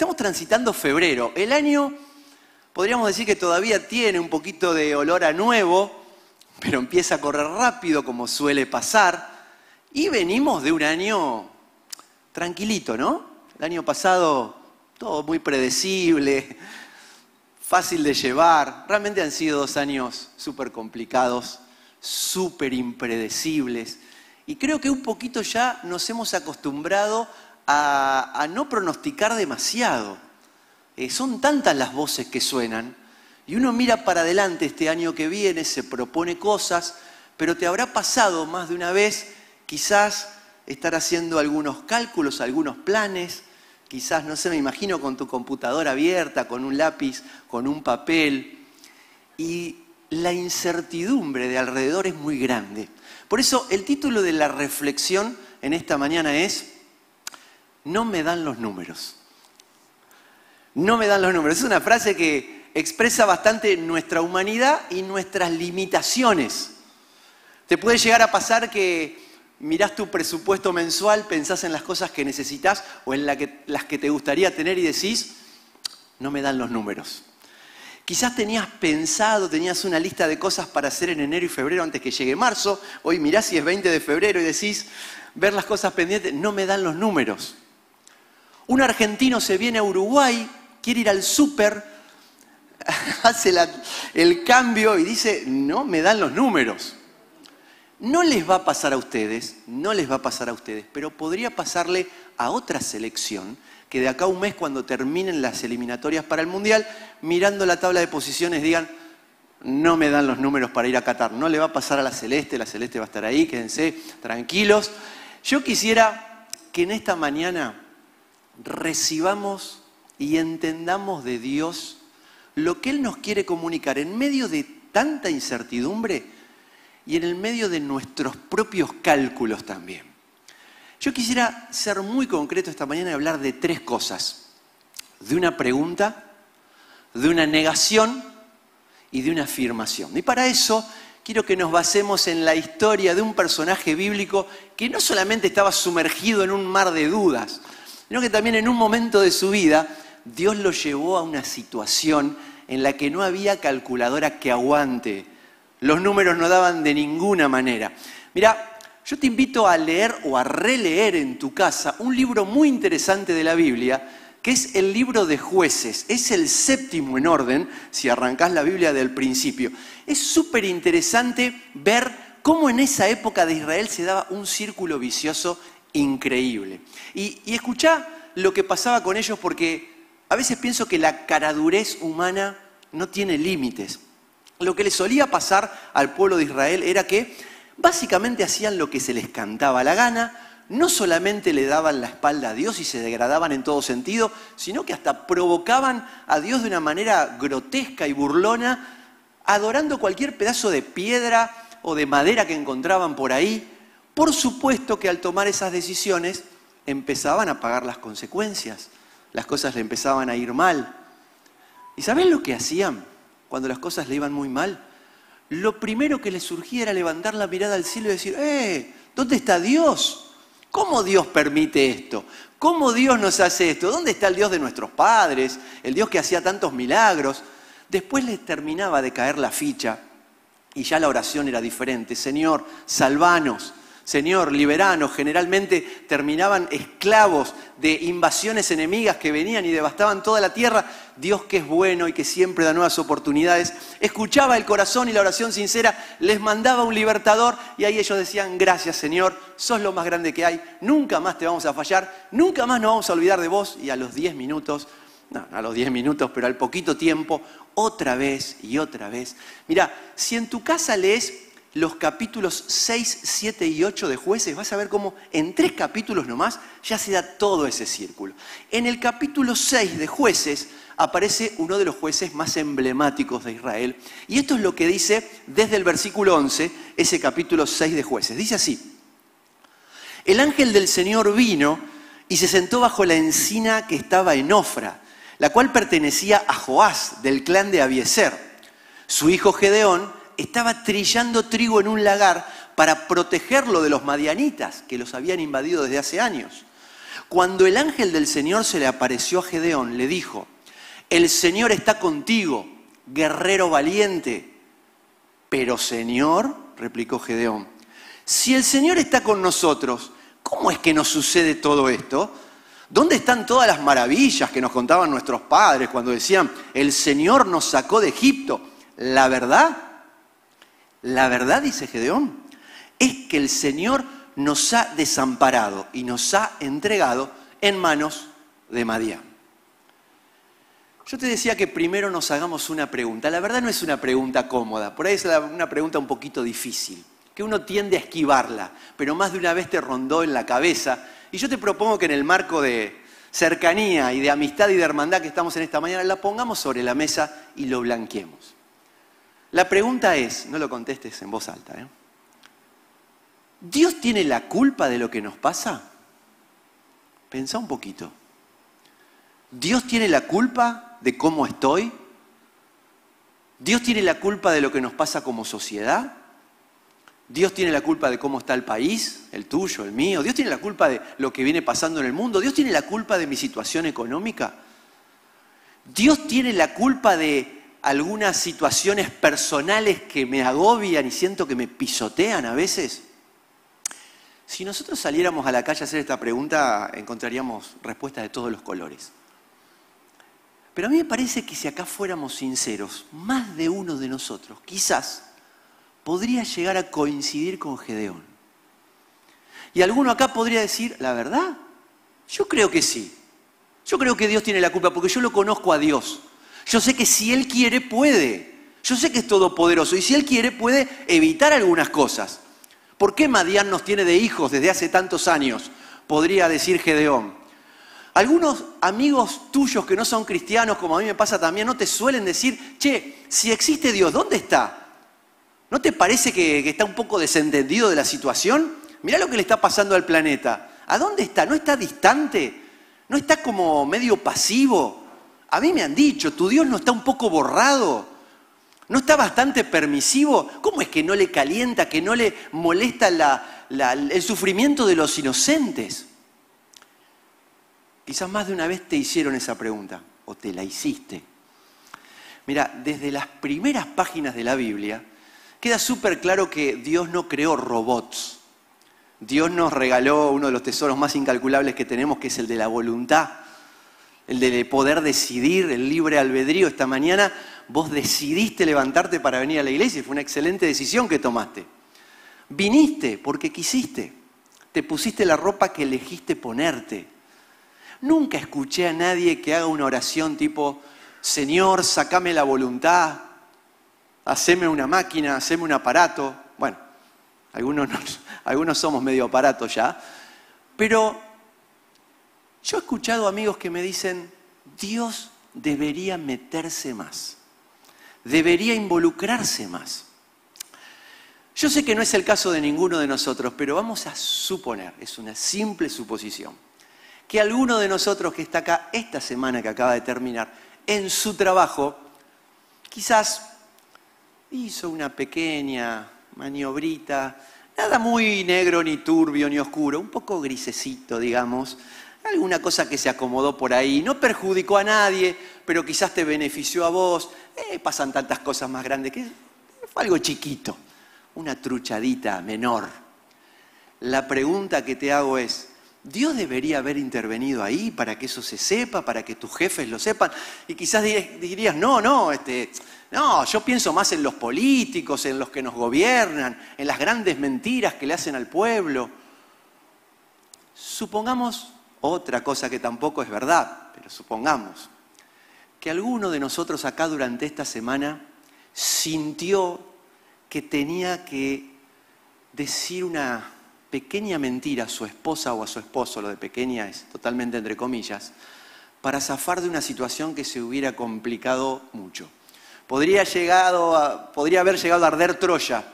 Estamos transitando febrero. El año, podríamos decir que todavía tiene un poquito de olor a nuevo, pero empieza a correr rápido como suele pasar. Y venimos de un año tranquilito, ¿no? El año pasado todo muy predecible, fácil de llevar. Realmente han sido dos años súper complicados, súper impredecibles. Y creo que un poquito ya nos hemos acostumbrado a, no pronosticar demasiado. Eh, son tantas las voces que suenan y uno mira para adelante este año que viene, se propone cosas, pero te habrá pasado más de una vez quizás estar haciendo algunos cálculos, algunos planes, quizás, no sé, me imagino con tu computadora abierta, con un lápiz, con un papel, y la incertidumbre de alrededor es muy grande. Por eso el título de la reflexión en esta mañana es, no me dan los números. No me dan los números. Es una frase que expresa bastante nuestra humanidad y nuestras limitaciones. Te puede llegar a pasar que mirás tu presupuesto mensual, pensás en las cosas que necesitas o en las que te gustaría tener y decís, no me dan los números. Quizás tenías pensado, tenías una lista de cosas para hacer en enero y febrero antes que llegue marzo. Hoy mirás si es 20 de febrero y decís, ver las cosas pendientes, no me dan los números. Un argentino se viene a Uruguay, quiere ir al súper, hace el cambio y dice, no me dan los números. No les va a pasar a ustedes, no les va a pasar a ustedes, pero podría pasarle a otra selección que de acá a un mes, cuando terminen las eliminatorias para el Mundial, mirando la tabla de posiciones digan, no me dan los números para ir a Qatar. No le va a pasar a la Celeste, la Celeste va a estar ahí, quédense tranquilos. Yo quisiera que en esta mañana recibamos y entendamos de Dios lo que Él nos quiere comunicar en medio de tanta incertidumbre y en el medio de nuestros propios cálculos también. Yo quisiera ser muy concreto esta mañana y hablar de tres cosas. De una pregunta, de una negación y de una afirmación. Y para eso quiero que nos basemos en la historia de un personaje bíblico que no solamente estaba sumergido en un mar de dudas, sino que también en un momento de su vida Dios lo llevó a una situación en la que no había calculadora que aguante los números no daban de ninguna manera. Mira, yo te invito a leer o a releer en tu casa un libro muy interesante de la Biblia, que es el libro de jueces. Es el séptimo en orden, si arrancás la Biblia del principio. Es súper interesante ver cómo en esa época de Israel se daba un círculo vicioso increíble. Y, y escuchá lo que pasaba con ellos porque a veces pienso que la caradurez humana no tiene límites. Lo que le solía pasar al pueblo de Israel era que básicamente hacían lo que se les cantaba la gana, no solamente le daban la espalda a Dios y se degradaban en todo sentido, sino que hasta provocaban a Dios de una manera grotesca y burlona, adorando cualquier pedazo de piedra o de madera que encontraban por ahí. Por supuesto que al tomar esas decisiones empezaban a pagar las consecuencias, las cosas le empezaban a ir mal. ¿Y saben lo que hacían? cuando las cosas le iban muy mal, lo primero que le surgía era levantar la mirada al cielo y decir, ¡eh! ¿Dónde está Dios? ¿Cómo Dios permite esto? ¿Cómo Dios nos hace esto? ¿Dónde está el Dios de nuestros padres? El Dios que hacía tantos milagros. Después les terminaba de caer la ficha y ya la oración era diferente. Señor, salvanos, Señor, liberanos, generalmente terminaban esclavos de invasiones enemigas que venían y devastaban toda la tierra. Dios que es bueno y que siempre da nuevas oportunidades, escuchaba el corazón y la oración sincera, les mandaba un libertador y ahí ellos decían, gracias Señor, sos lo más grande que hay, nunca más te vamos a fallar, nunca más nos vamos a olvidar de vos y a los diez minutos, no, a los diez minutos, pero al poquito tiempo, otra vez y otra vez. Mira, si en tu casa lees los capítulos 6, 7 y 8 de jueces, vas a ver cómo en tres capítulos nomás ya se da todo ese círculo. En el capítulo 6 de jueces aparece uno de los jueces más emblemáticos de Israel. Y esto es lo que dice desde el versículo 11, ese capítulo 6 de jueces. Dice así, el ángel del Señor vino y se sentó bajo la encina que estaba en Ofra, la cual pertenecía a Joás, del clan de Abieser. Su hijo Gedeón estaba trillando trigo en un lagar para protegerlo de los madianitas que los habían invadido desde hace años. Cuando el ángel del Señor se le apareció a Gedeón, le dijo, el Señor está contigo, guerrero valiente. Pero Señor, replicó Gedeón, si el Señor está con nosotros, ¿cómo es que nos sucede todo esto? ¿Dónde están todas las maravillas que nos contaban nuestros padres cuando decían, el Señor nos sacó de Egipto? La verdad, la verdad, dice Gedeón, es que el Señor nos ha desamparado y nos ha entregado en manos de Madián. Yo te decía que primero nos hagamos una pregunta. La verdad no es una pregunta cómoda, por ahí es una pregunta un poquito difícil, que uno tiende a esquivarla, pero más de una vez te rondó en la cabeza. Y yo te propongo que en el marco de cercanía y de amistad y de hermandad que estamos en esta mañana, la pongamos sobre la mesa y lo blanqueemos. La pregunta es, no lo contestes en voz alta, ¿eh? ¿Dios tiene la culpa de lo que nos pasa? Pensa un poquito. ¿Dios tiene la culpa de cómo estoy? ¿Dios tiene la culpa de lo que nos pasa como sociedad? ¿Dios tiene la culpa de cómo está el país, el tuyo, el mío? ¿Dios tiene la culpa de lo que viene pasando en el mundo? ¿Dios tiene la culpa de mi situación económica? ¿Dios tiene la culpa de algunas situaciones personales que me agobian y siento que me pisotean a veces? Si nosotros saliéramos a la calle a hacer esta pregunta, encontraríamos respuestas de todos los colores. Pero a mí me parece que si acá fuéramos sinceros, más de uno de nosotros, quizás, podría llegar a coincidir con Gedeón. Y alguno acá podría decir, la verdad, yo creo que sí. Yo creo que Dios tiene la culpa porque yo lo conozco a Dios. Yo sé que si Él quiere, puede. Yo sé que es todopoderoso y si Él quiere, puede evitar algunas cosas. ¿Por qué Madián nos tiene de hijos desde hace tantos años? Podría decir Gedeón. Algunos amigos tuyos que no son cristianos, como a mí me pasa también, no te suelen decir, che, si existe Dios, ¿dónde está? ¿No te parece que, está un poco desentendido de la situación? Mirá lo que le está pasando al planeta. ¿A dónde está? ¿No está distante? ¿No está como medio pasivo? A mí me han dicho, ¿tu Dios no está un poco borrado? ¿No está bastante permisivo? ¿Cómo es que no le calienta, que no le molesta el sufrimiento de los inocentes? Quizás más de una vez te hicieron esa pregunta o te la hiciste. Mira, desde las primeras páginas de la Biblia queda súper claro que Dios no creó robots. Dios nos regaló uno de los tesoros más incalculables que tenemos, que es el de la voluntad, el de poder decidir, el libre albedrío. Esta mañana vos decidiste levantarte para venir a la iglesia y fue una excelente decisión que tomaste. Viniste porque quisiste, te pusiste la ropa que elegiste ponerte Nunca escuché a nadie que haga una oración tipo, Señor, sacame la voluntad, haceme una máquina, haceme un aparato. Bueno, algunos, algunos somos medio aparatos ya. Pero yo he escuchado amigos que me dicen, Dios debería meterse más, debería involucrarse más. Yo sé que no es el caso de ninguno de nosotros, pero vamos a suponer, es una simple suposición que alguno de nosotros que está acá esta semana que acaba de terminar, en su trabajo, quizás hizo una pequeña maniobrita, nada muy negro, ni turbio, ni oscuro, un poco grisecito, digamos, alguna cosa que se acomodó por ahí, no perjudicó a nadie, pero quizás te benefició a vos, eh, pasan tantas cosas más grandes que fue algo chiquito, una truchadita menor. La pregunta que te hago es, Dios debería haber intervenido ahí para que eso se sepa, para que tus jefes lo sepan. Y quizás dirías, no, no, este, no, yo pienso más en los políticos, en los que nos gobiernan, en las grandes mentiras que le hacen al pueblo. Supongamos otra cosa que tampoco es verdad, pero supongamos que alguno de nosotros acá durante esta semana sintió que tenía que decir una pequeña mentira a su esposa o a su esposo, lo de pequeña es totalmente entre comillas, para zafar de una situación que se hubiera complicado mucho. Podría, haber llegado a arder Troya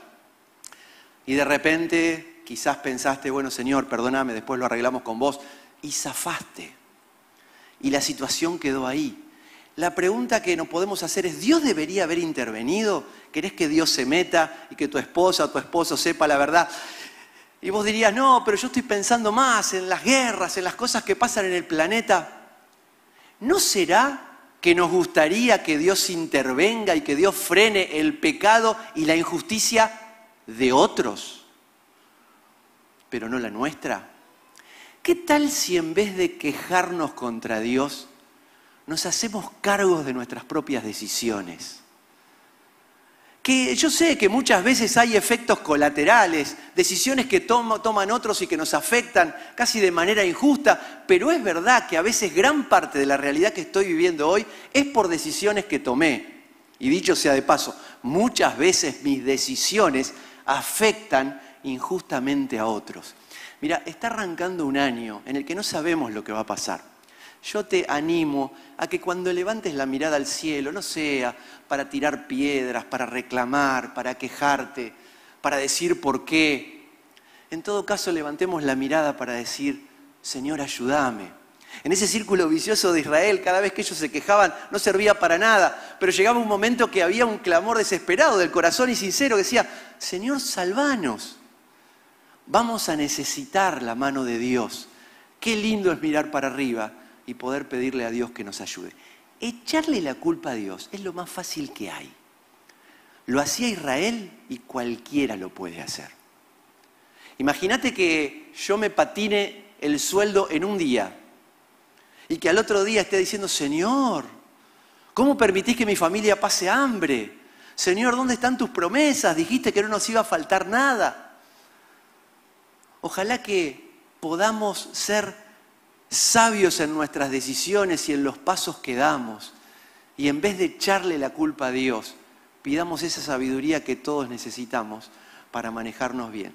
y de repente quizás pensaste, bueno Señor, perdóname, después lo arreglamos con vos, y zafaste. Y la situación quedó ahí. La pregunta que nos podemos hacer es, ¿Dios debería haber intervenido? ¿Querés que Dios se meta y que tu esposa o tu esposo sepa la verdad? Y vos dirías, no, pero yo estoy pensando más en las guerras, en las cosas que pasan en el planeta. ¿No será que nos gustaría que Dios intervenga y que Dios frene el pecado y la injusticia de otros, pero no la nuestra? ¿Qué tal si en vez de quejarnos contra Dios, nos hacemos cargos de nuestras propias decisiones? que yo sé que muchas veces hay efectos colaterales, decisiones que toman otros y que nos afectan casi de manera injusta, pero es verdad que a veces gran parte de la realidad que estoy viviendo hoy es por decisiones que tomé. Y dicho sea de paso, muchas veces mis decisiones afectan injustamente a otros. Mira, está arrancando un año en el que no sabemos lo que va a pasar yo te animo a que cuando levantes la mirada al cielo, no sea para tirar piedras, para reclamar, para quejarte, para decir por qué. En todo caso, levantemos la mirada para decir, Señor, ayúdame. En ese círculo vicioso de Israel, cada vez que ellos se quejaban, no servía para nada, pero llegaba un momento que había un clamor desesperado del corazón y sincero que decía, Señor, salvanos. Vamos a necesitar la mano de Dios. Qué lindo es mirar para arriba y poder pedirle a Dios que nos ayude. Echarle la culpa a Dios es lo más fácil que hay. Lo hacía Israel y cualquiera lo puede hacer. Imagínate que yo me patine el sueldo en un día y que al otro día esté diciendo, Señor, ¿cómo permitís que mi familia pase hambre? Señor, ¿dónde están tus promesas? Dijiste que no nos iba a faltar nada. Ojalá que podamos ser sabios en nuestras decisiones y en los pasos que damos. Y en vez de echarle la culpa a Dios, pidamos esa sabiduría que todos necesitamos para manejarnos bien.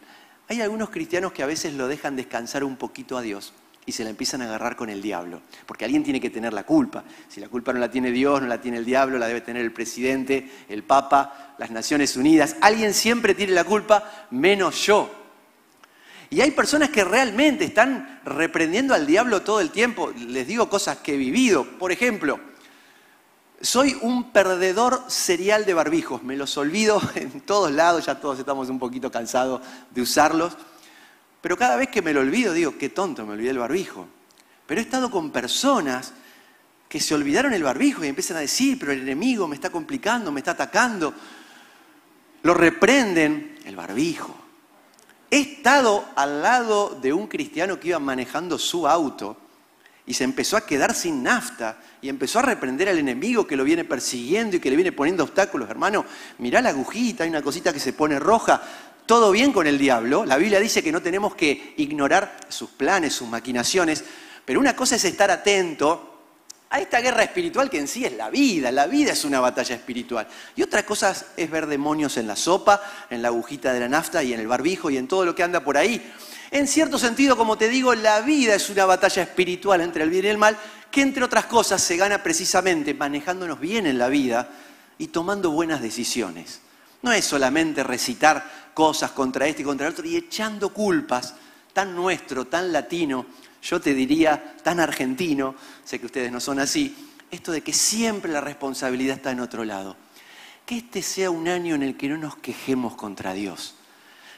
Hay algunos cristianos que a veces lo dejan descansar un poquito a Dios y se la empiezan a agarrar con el diablo, porque alguien tiene que tener la culpa. Si la culpa no la tiene Dios, no la tiene el diablo, la debe tener el presidente, el Papa, las Naciones Unidas. Alguien siempre tiene la culpa, menos yo. Y hay personas que realmente están reprendiendo al diablo todo el tiempo. Les digo cosas que he vivido. Por ejemplo, soy un perdedor serial de barbijos. Me los olvido en todos lados, ya todos estamos un poquito cansados de usarlos. Pero cada vez que me lo olvido, digo, qué tonto, me olvidé el barbijo. Pero he estado con personas que se olvidaron el barbijo y empiezan a decir, pero el enemigo me está complicando, me está atacando. Lo reprenden, el barbijo. He estado al lado de un cristiano que iba manejando su auto y se empezó a quedar sin nafta y empezó a reprender al enemigo que lo viene persiguiendo y que le viene poniendo obstáculos. Hermano, mirá la agujita, hay una cosita que se pone roja. Todo bien con el diablo. La Biblia dice que no tenemos que ignorar sus planes, sus maquinaciones, pero una cosa es estar atento a esta guerra espiritual que en sí es la vida. La vida es una batalla espiritual. Y otra cosa es ver demonios en la sopa, en la agujita de la nafta y en el barbijo y en todo lo que anda por ahí. En cierto sentido, como te digo, la vida es una batalla espiritual entre el bien y el mal, que entre otras cosas se gana precisamente manejándonos bien en la vida y tomando buenas decisiones. No es solamente recitar cosas contra este y contra el otro y echando culpas, tan nuestro, tan latino, yo te diría, tan argentino, sé que ustedes no son así, esto de que siempre la responsabilidad está en otro lado. Que este sea un año en el que no nos quejemos contra Dios.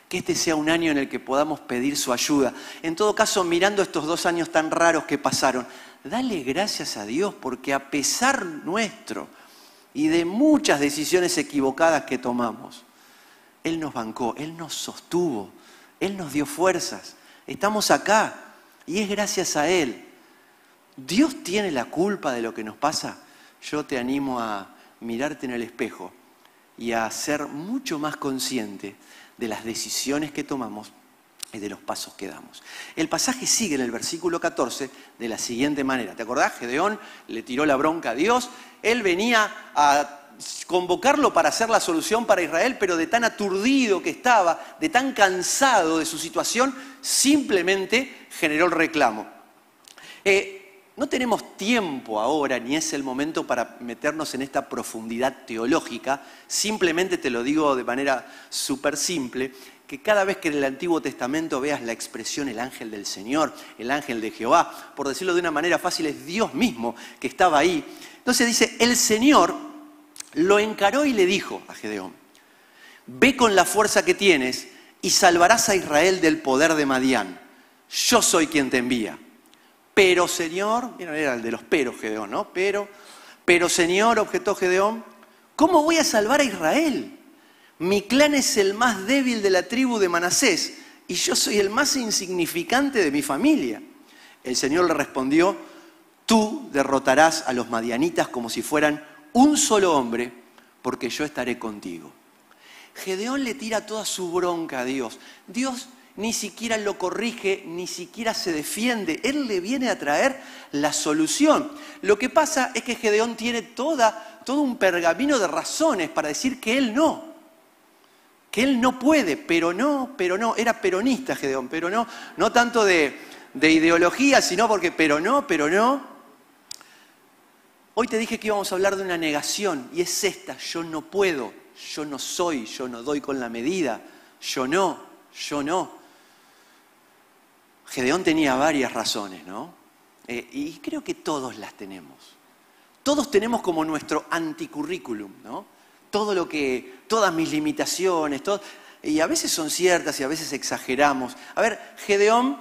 Que este sea un año en el que podamos pedir su ayuda. En todo caso, mirando estos dos años tan raros que pasaron, dale gracias a Dios porque a pesar nuestro y de muchas decisiones equivocadas que tomamos, Él nos bancó, Él nos sostuvo, Él nos dio fuerzas. Estamos acá y es gracias a Él. ¿Dios tiene la culpa de lo que nos pasa? Yo te animo a mirarte en el espejo y a ser mucho más consciente de las decisiones que tomamos y de los pasos que damos. El pasaje sigue en el versículo 14 de la siguiente manera. ¿Te acordás? Gedeón le tiró la bronca a Dios. Él venía a convocarlo para hacer la solución para Israel, pero de tan aturdido que estaba, de tan cansado de su situación, simplemente generó el reclamo. Eh, no tenemos tiempo ahora, ni es el momento para meternos en esta profundidad teológica, simplemente te lo digo de manera súper simple, que cada vez que en el Antiguo Testamento veas la expresión el ángel del Señor, el ángel de Jehová, por decirlo de una manera fácil, es Dios mismo que estaba ahí. Entonces dice, el Señor lo encaró y le dijo a Gedeón, ve con la fuerza que tienes y salvarás a Israel del poder de Madián. Yo soy quien te envía. Pero Señor, mira, era el de los peros Gedeón, ¿no? Pero, pero Señor, objetó Gedeón, ¿cómo voy a salvar a Israel? Mi clan es el más débil de la tribu de Manasés y yo soy el más insignificante de mi familia. El Señor le respondió, tú derrotarás a los madianitas como si fueran un solo hombre, porque yo estaré contigo. Gedeón le tira toda su bronca a Dios. Dios ni siquiera lo corrige, ni siquiera se defiende. Él le viene a traer la solución. Lo que pasa es que Gedeón tiene todo un pergamino de razones para decir que él no. Que él no puede, pero no, pero no. Era peronista Gedeón, pero no, no tanto de ideología, sino porque, pero no, pero no. Hoy te dije que íbamos a hablar de una negación y es esta, yo no puedo, yo no soy, yo no doy con la medida, yo no, yo no. Gedeón tenía varias razones, ¿no? Eh, y creo que todos las tenemos. Todos tenemos como nuestro anticurrículum, ¿no? Todo lo que, todas mis limitaciones, todo, y a veces son ciertas y a veces exageramos. A ver, Gedeón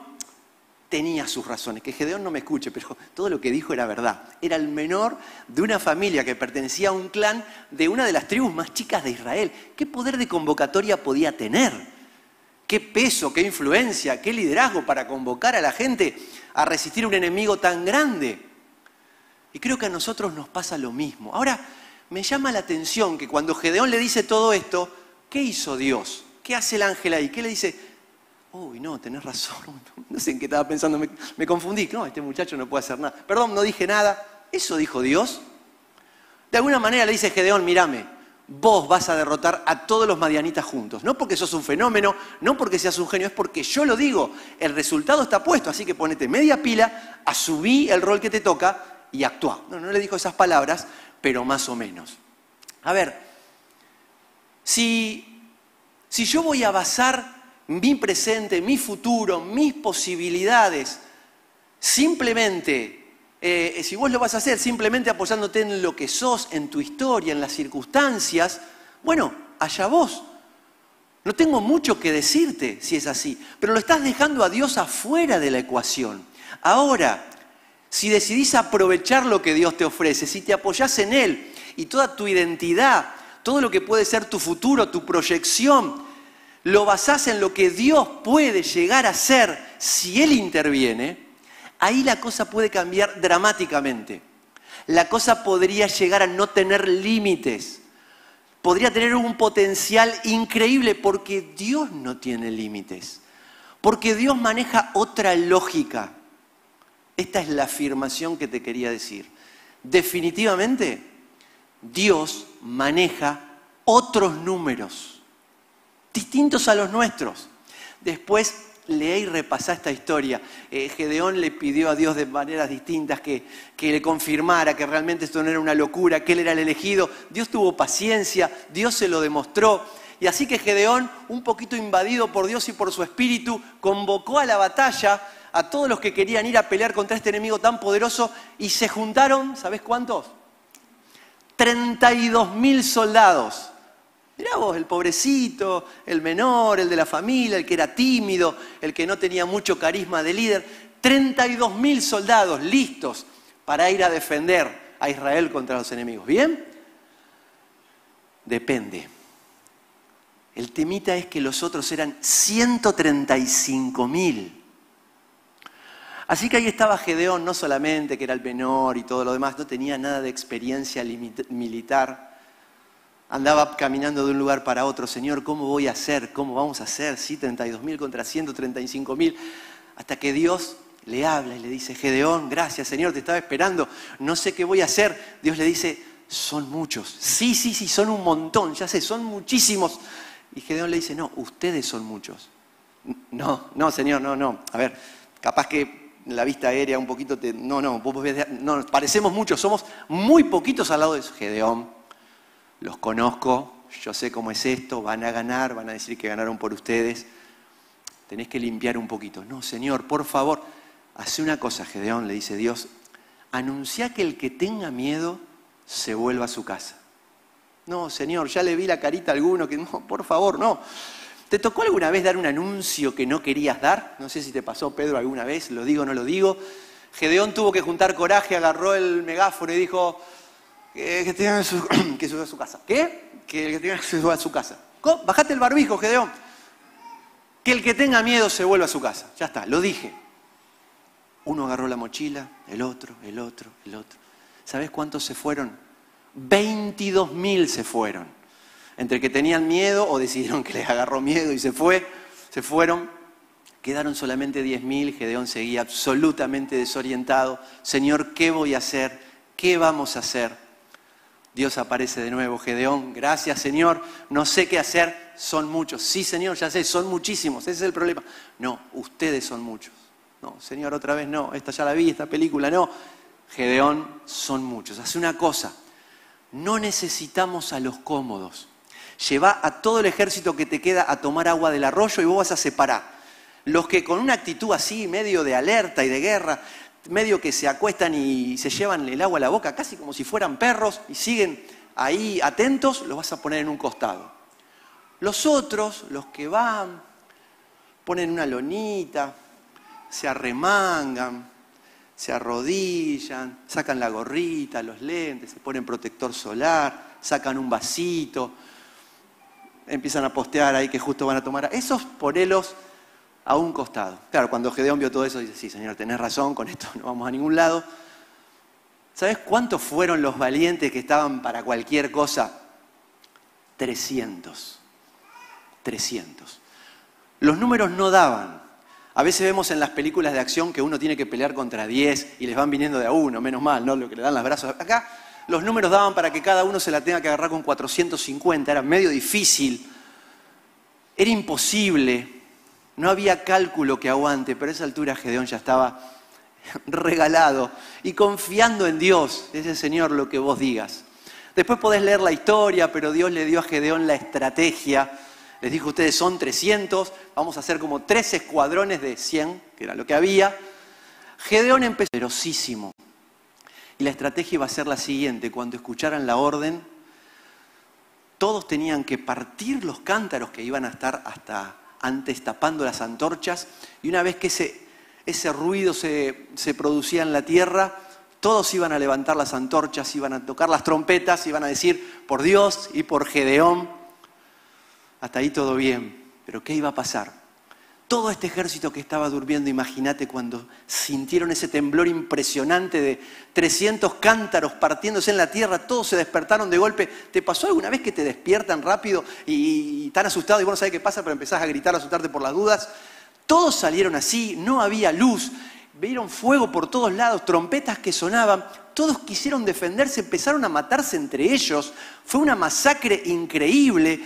tenía sus razones, que Gedeón no me escuche, pero todo lo que dijo era verdad. Era el menor de una familia que pertenecía a un clan de una de las tribus más chicas de Israel. ¿Qué poder de convocatoria podía tener? ¿Qué peso, qué influencia, qué liderazgo para convocar a la gente a resistir un enemigo tan grande? Y creo que a nosotros nos pasa lo mismo. Ahora, me llama la atención que cuando Gedeón le dice todo esto, ¿qué hizo Dios? ¿Qué hace el ángel ahí? ¿Qué le dice? Uy, no, tenés razón, no sé en qué estaba pensando, me, confundí, no, este muchacho no puede hacer nada. Perdón, no dije nada. ¿Eso dijo Dios? De alguna manera le dice Gedeón, mírame, vos vas a derrotar a todos los madianitas juntos. No porque sos un fenómeno, no porque seas un genio, es porque yo lo digo. El resultado está puesto, así que ponete media pila, asumí el rol que te toca y actúa. No, no le dijo esas palabras, pero más o menos. A ver, si, si yo voy a basar mi presente, mi futuro, mis posibilidades, simplemente, eh, si vos lo vas a hacer simplemente apoyándote en lo que sos, en tu historia, en las circunstancias, bueno, allá vos. No tengo mucho que decirte si es así, pero lo estás dejando a Dios afuera de la ecuación. Ahora, si decidís aprovechar lo que Dios te ofrece, si te apoyás en Él y toda tu identidad, todo lo que puede ser tu futuro, tu proyección, lo basás en lo que Dios puede llegar a ser si Él interviene, ahí la cosa puede cambiar dramáticamente. La cosa podría llegar a no tener límites. Podría tener un potencial increíble porque Dios no tiene límites. Porque Dios maneja otra lógica. Esta es la afirmación que te quería decir. Definitivamente, Dios maneja otros números distintos a los nuestros. Después lee y repasa esta historia. Eh, Gedeón le pidió a Dios de maneras distintas que, que, le confirmara que realmente esto no era una locura, que él era el elegido. Dios tuvo paciencia, Dios se lo demostró. Y así que Gedeón, un poquito invadido por Dios y por su espíritu, convocó a la batalla a todos los que querían ir a pelear contra este enemigo tan poderoso y se juntaron, ¿sabes cuántos? 32 mil soldados. Mirá vos, el pobrecito, el menor, el de la familia, el que era tímido, el que no tenía mucho carisma de líder. 32 mil soldados listos para ir a defender a Israel contra los enemigos. ¿Bien? Depende. El temita es que los otros eran 135 mil. Así que ahí estaba Gedeón, no solamente que era el menor y todo lo demás, no tenía nada de experiencia militar andaba caminando de un lugar para otro, Señor, ¿cómo voy a hacer? ¿Cómo vamos a hacer? Sí, 32 mil contra 135 mil. Hasta que Dios le habla y le dice, Gedeón, gracias Señor, te estaba esperando, no sé qué voy a hacer. Dios le dice, son muchos. Sí, sí, sí, son un montón, ya sé, son muchísimos. Y Gedeón le dice, no, ustedes son muchos. No, no, Señor, no, no. A ver, capaz que la vista aérea un poquito te... No, no, no, parecemos muchos, somos muy poquitos al lado de eso. Gedeón, los conozco, yo sé cómo es esto, van a ganar, van a decir que ganaron por ustedes, tenés que limpiar un poquito. No, Señor, por favor, hace una cosa, Gedeón, le dice Dios, anuncia que el que tenga miedo se vuelva a su casa. No, Señor, ya le vi la carita a alguno que no, por favor, no. ¿Te tocó alguna vez dar un anuncio que no querías dar? No sé si te pasó, Pedro, alguna vez, lo digo o no lo digo. Gedeón tuvo que juntar coraje, agarró el megáfono y dijo que, que, su, que suba a su casa. ¿Qué? Que el que tenga que suba a su casa. Bajate el barbijo, Gedeón. Que el que tenga miedo se vuelva a su casa. Ya está, lo dije. Uno agarró la mochila, el otro, el otro, el otro. ¿Sabes cuántos se fueron? 22 mil se fueron entre que tenían miedo o decidieron que les agarró miedo y se fue, se fueron. Quedaron solamente 10.000, Gedeón seguía absolutamente desorientado. Señor, ¿qué voy a hacer? ¿Qué vamos a hacer? Dios aparece de nuevo, Gedeón, gracias Señor, no sé qué hacer, son muchos. Sí Señor, ya sé, son muchísimos, ese es el problema. No, ustedes son muchos. No, Señor, otra vez no, esta ya la vi, esta película no. Gedeón, son muchos. Hace una cosa, no necesitamos a los cómodos lleva a todo el ejército que te queda a tomar agua del arroyo y vos vas a separar. Los que con una actitud así, medio de alerta y de guerra, medio que se acuestan y se llevan el agua a la boca, casi como si fueran perros, y siguen ahí atentos, los vas a poner en un costado. Los otros, los que van, ponen una lonita, se arremangan, se arrodillan, sacan la gorrita, los lentes, se ponen protector solar, sacan un vasito, empiezan a postear ahí que justo van a tomar. Esos ponelos a un costado. Claro, cuando Gedeón vio todo eso, dice, sí, señor, tenés razón, con esto no vamos a ningún lado. ¿Sabes cuántos fueron los valientes que estaban para cualquier cosa? 300. 300. Los números no daban. A veces vemos en las películas de acción que uno tiene que pelear contra 10 y les van viniendo de a uno, menos mal, ¿no? Lo que le dan los brazos. Acá los números daban para que cada uno se la tenga que agarrar con 450, era medio difícil, era imposible, no había cálculo que aguante, pero a esa altura Gedeón ya estaba regalado y confiando en Dios, ese Señor lo que vos digas. Después podés leer la historia, pero Dios le dio a Gedeón la estrategia. Les dijo, ustedes son 300, vamos a hacer como tres escuadrones de 100, que era lo que había. Gedeón empezó, poderosísimo, y la estrategia iba a ser la siguiente, cuando escucharan la orden, todos tenían que partir los cántaros que iban a estar hasta antes tapando las antorchas, y una vez que ese, ese ruido se, se producía en la tierra, todos iban a levantar las antorchas, iban a tocar las trompetas, iban a decir, por Dios y por Gedeón. Hasta ahí todo bien, pero ¿qué iba a pasar? Todo este ejército que estaba durmiendo, imagínate cuando sintieron ese temblor impresionante de 300 cántaros partiéndose en la tierra, todos se despertaron de golpe. ¿Te pasó alguna vez que te despiertan rápido y, tan asustado y vos no sabés qué pasa, pero empezás a gritar, a asustarte por las dudas? Todos salieron así, no había luz, vieron fuego por todos lados, trompetas que sonaban, todos quisieron defenderse, empezaron a matarse entre ellos, fue una masacre increíble,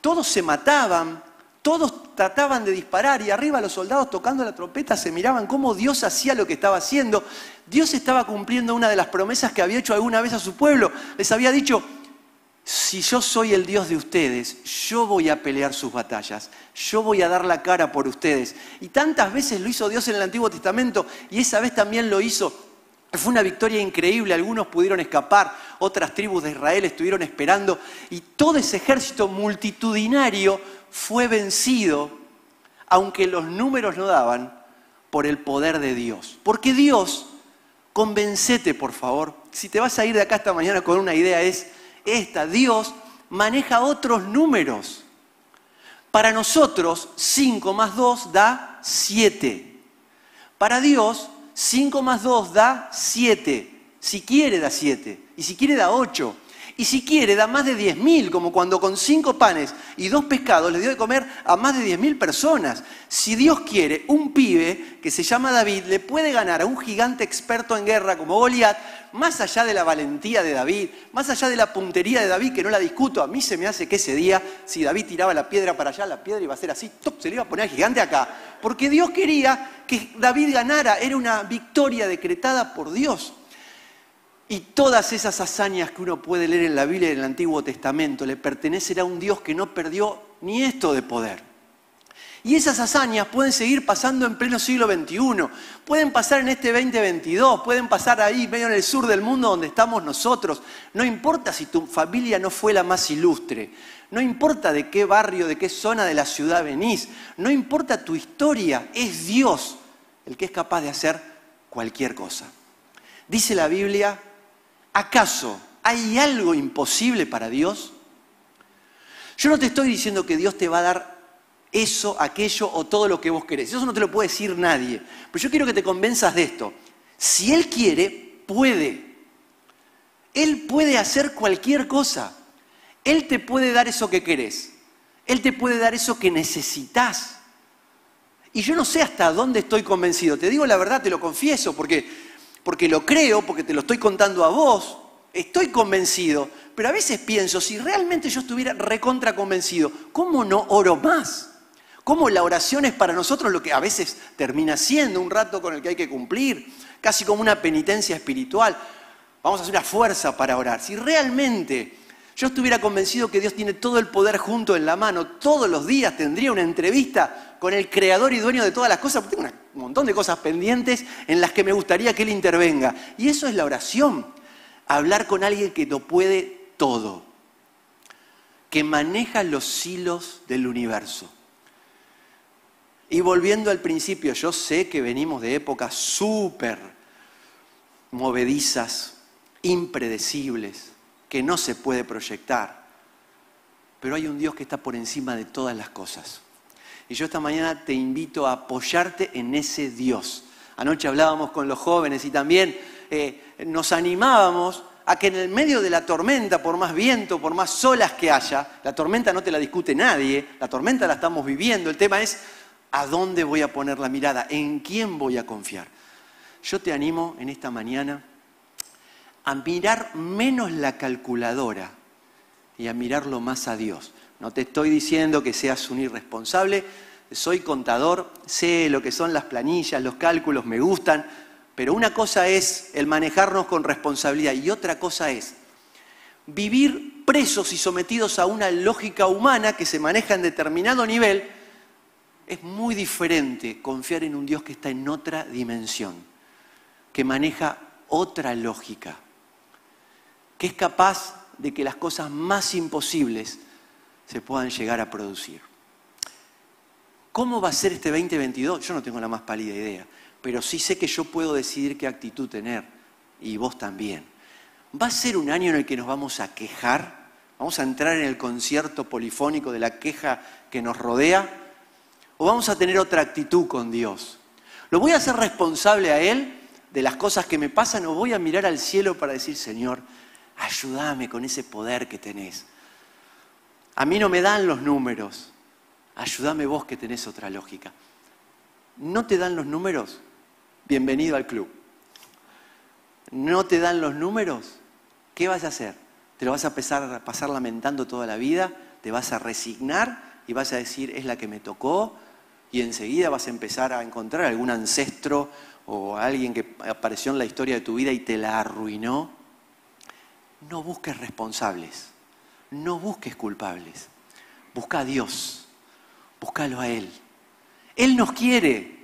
todos se mataban, todos trataban de disparar y arriba los soldados tocando la trompeta se miraban cómo Dios hacía lo que estaba haciendo. Dios estaba cumpliendo una de las promesas que había hecho alguna vez a su pueblo. Les había dicho, si yo soy el Dios de ustedes, yo voy a pelear sus batallas, yo voy a dar la cara por ustedes. Y tantas veces lo hizo Dios en el Antiguo Testamento y esa vez también lo hizo. Fue una victoria increíble, algunos pudieron escapar, otras tribus de Israel estuvieron esperando y todo ese ejército multitudinario fue vencido, aunque los números no daban, por el poder de Dios. Porque Dios, convencete por favor, si te vas a ir de acá esta mañana con una idea es esta, Dios maneja otros números. Para nosotros 5 más 2 da 7. Para Dios 5 más 2 da 7. Si quiere da 7. Y si quiere da 8. Y si quiere, da más de 10.000, como cuando con cinco panes y dos pescados le dio de comer a más de 10.000 personas. Si Dios quiere, un pibe que se llama David le puede ganar a un gigante experto en guerra como Goliat, más allá de la valentía de David, más allá de la puntería de David, que no la discuto, a mí se me hace que ese día, si David tiraba la piedra para allá, la piedra iba a ser así, se le iba a poner al gigante acá. Porque Dios quería que David ganara, era una victoria decretada por Dios. Y todas esas hazañas que uno puede leer en la Biblia y en el Antiguo Testamento le pertenecen a un Dios que no perdió ni esto de poder. Y esas hazañas pueden seguir pasando en pleno siglo XXI, pueden pasar en este 2022, pueden pasar ahí, medio en el sur del mundo donde estamos nosotros. No importa si tu familia no fue la más ilustre, no importa de qué barrio, de qué zona de la ciudad venís, no importa tu historia, es Dios el que es capaz de hacer cualquier cosa. Dice la Biblia, ¿acaso hay algo imposible para Dios? Yo no te estoy diciendo que Dios te va a dar eso, aquello o todo lo que vos querés. Eso no te lo puede decir nadie. Pero yo quiero que te convenzas de esto. Si Él quiere, puede. Él puede hacer cualquier cosa. Él te puede dar eso que querés. Él te puede dar eso que necesitas. Y yo no sé hasta dónde estoy convencido. Te digo la verdad, te lo confieso, porque, porque lo creo, porque te lo estoy contando a vos. Estoy convencido, pero a veces pienso, si realmente yo estuviera recontra convencido, ¿cómo no oro más? cómo la oración es para nosotros lo que a veces termina siendo un rato con el que hay que cumplir, casi como una penitencia espiritual. Vamos a hacer una fuerza para orar. Si realmente yo estuviera convencido que Dios tiene todo el poder junto en la mano, todos los días tendría una entrevista con el creador y dueño de todas las cosas, tengo un montón de cosas pendientes en las que me gustaría que Él intervenga. Y eso es la oración, hablar con alguien que lo puede todo, que maneja los hilos del universo. Y volviendo al principio, yo sé que venimos de épocas súper movedizas, impredecibles, que no se puede proyectar. Pero hay un Dios que está por encima de todas las cosas. Y yo esta mañana te invito a apoyarte en ese Dios. Anoche hablábamos con los jóvenes y también eh, nos animábamos a que en el medio de la tormenta, por más viento, por más olas que haya, la tormenta no te la discute nadie, la tormenta la estamos viviendo, el tema es ¿A dónde voy a poner la mirada? ¿En quién voy a confiar? Yo te animo en esta mañana a mirar menos la calculadora y a mirarlo más a Dios. No te estoy diciendo que seas un irresponsable, soy contador, sé lo que son las planillas, los cálculos, me gustan, pero una cosa es el manejarnos con responsabilidad y otra cosa es vivir presos y sometidos a una lógica humana que se maneja en determinado nivel es muy diferente confiar en un Dios que está en otra dimensión, que maneja otra lógica, que es capaz de que las cosas más imposibles se puedan llegar a producir. ¿Cómo va a ser este 2022? Yo no tengo la más pálida idea, pero sí sé que yo puedo decidir qué actitud tener y vos también. ¿Va a ser un año en el que nos vamos a quejar? ¿Vamos a entrar en el concierto polifónico de la queja que nos rodea? ¿O vamos a tener otra actitud con Dios? ¿Lo voy a hacer responsable a Él de las cosas que me pasan o voy a mirar al cielo para decir, Señor, ayúdame con ese poder que tenés? A mí no me dan los números, ayúdame vos que tenés otra lógica. ¿No te dan los números? Bienvenido al club. ¿No te dan los números? ¿Qué vas a hacer? ¿Te lo vas a pasar, pasar lamentando toda la vida? ¿Te vas a resignar y vas a decir, es la que me tocó? y enseguida vas a empezar a encontrar algún ancestro o alguien que apareció en la historia de tu vida y te la arruinó. No busques responsables, no busques culpables. Busca a Dios, búscalo a Él. Él nos quiere,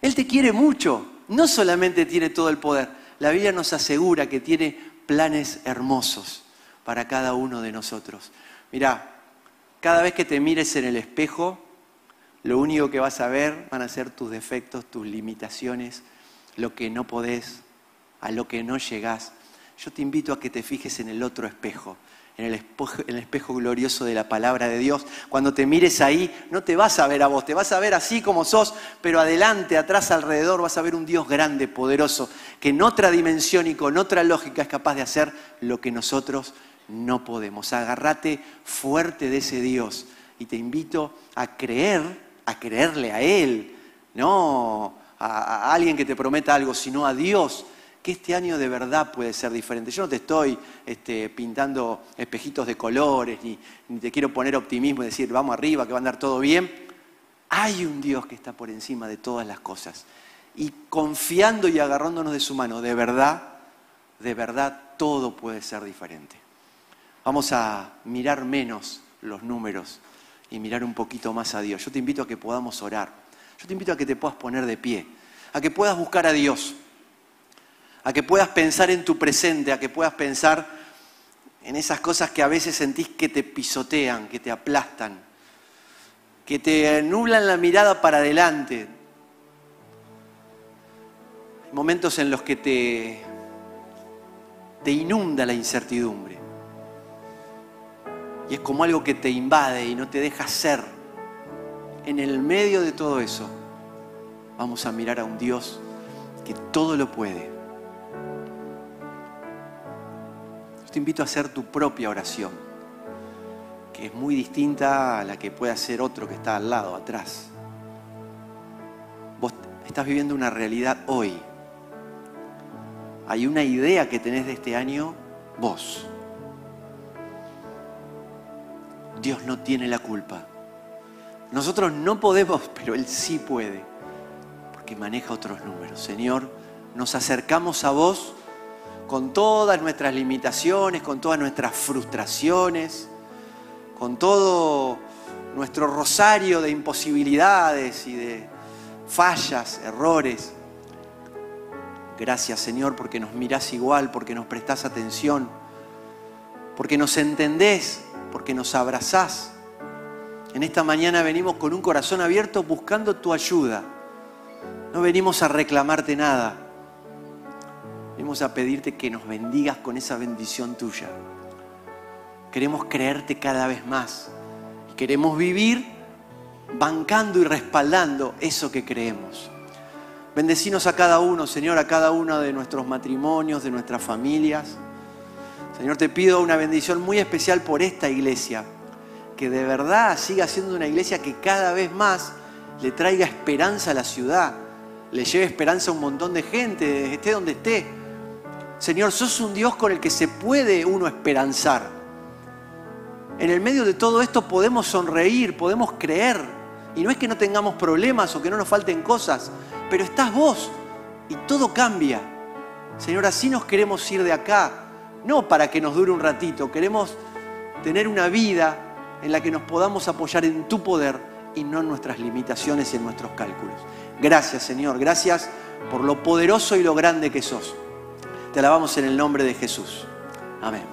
Él te quiere mucho, no solamente tiene todo el poder, la Biblia nos asegura que tiene planes hermosos para cada uno de nosotros. Mira, cada vez que te mires en el espejo, lo único que vas a ver van a ser tus defectos, tus limitaciones, lo que no podés, a lo que no llegás. Yo te invito a que te fijes en el otro espejo, en el espejo, glorioso de la palabra de Dios. Cuando te mires ahí, no te vas a ver a vos, te vas a ver así como sos, pero adelante, atrás, alrededor, vas a ver un Dios grande, poderoso, que en otra dimensión y con otra lógica es capaz de hacer lo que nosotros no podemos. Agárrate fuerte de ese Dios y te invito a creer a creerle a Él, no a, alguien que te prometa algo, sino a Dios, que este año de verdad puede ser diferente. Yo no te estoy este, pintando espejitos de colores, ni, ni te quiero poner optimismo y decir, vamos arriba, que va a andar todo bien. Hay un Dios que está por encima de todas las cosas. Y confiando y agarrándonos de su mano, de verdad, de verdad, todo puede ser diferente. Vamos a mirar menos los números y mirar un poquito más a Dios. Yo te invito a que podamos orar. Yo te invito a que te puedas poner de pie, a que puedas buscar a Dios, a que puedas pensar en tu presente, a que puedas pensar en esas cosas que a veces sentís que te pisotean, que te aplastan, que te nublan la mirada para adelante. Hay momentos en los que te, te inunda la incertidumbre. Y es como algo que te invade y no te deja ser. En el medio de todo eso, vamos a mirar a un Dios que todo lo puede. Te invito a hacer tu propia oración, que es muy distinta a la que puede hacer otro que está al lado, atrás. Vos estás viviendo una realidad hoy. Hay una idea que tenés de este año, vos. Dios no tiene la culpa. Nosotros no podemos, pero Él sí puede, porque maneja otros números. Señor, nos acercamos a vos con todas nuestras limitaciones, con todas nuestras frustraciones, con todo nuestro rosario de imposibilidades y de fallas, errores. Gracias Señor porque nos mirás igual, porque nos prestás atención, porque nos entendés porque nos abrazás. En esta mañana venimos con un corazón abierto buscando tu ayuda. No venimos a reclamarte nada. Venimos a pedirte que nos bendigas con esa bendición tuya. Queremos creerte cada vez más. Y queremos vivir bancando y respaldando eso que creemos. Bendecinos a cada uno, Señor, a cada uno de nuestros matrimonios, de nuestras familias. Señor, te pido una bendición muy especial por esta iglesia, que de verdad siga siendo una iglesia que cada vez más le traiga esperanza a la ciudad, le lleve esperanza a un montón de gente, esté donde esté. Señor, sos un Dios con el que se puede uno esperanzar. En el medio de todo esto podemos sonreír, podemos creer. Y no es que no tengamos problemas o que no nos falten cosas, pero estás vos y todo cambia. Señor, así nos queremos ir de acá no para que nos dure un ratito, queremos tener una vida en la que nos podamos apoyar en tu poder y no en nuestras limitaciones y en nuestros cálculos. Gracias Señor, gracias por lo poderoso y lo grande que sos. Te alabamos en el nombre de Jesús. Amén.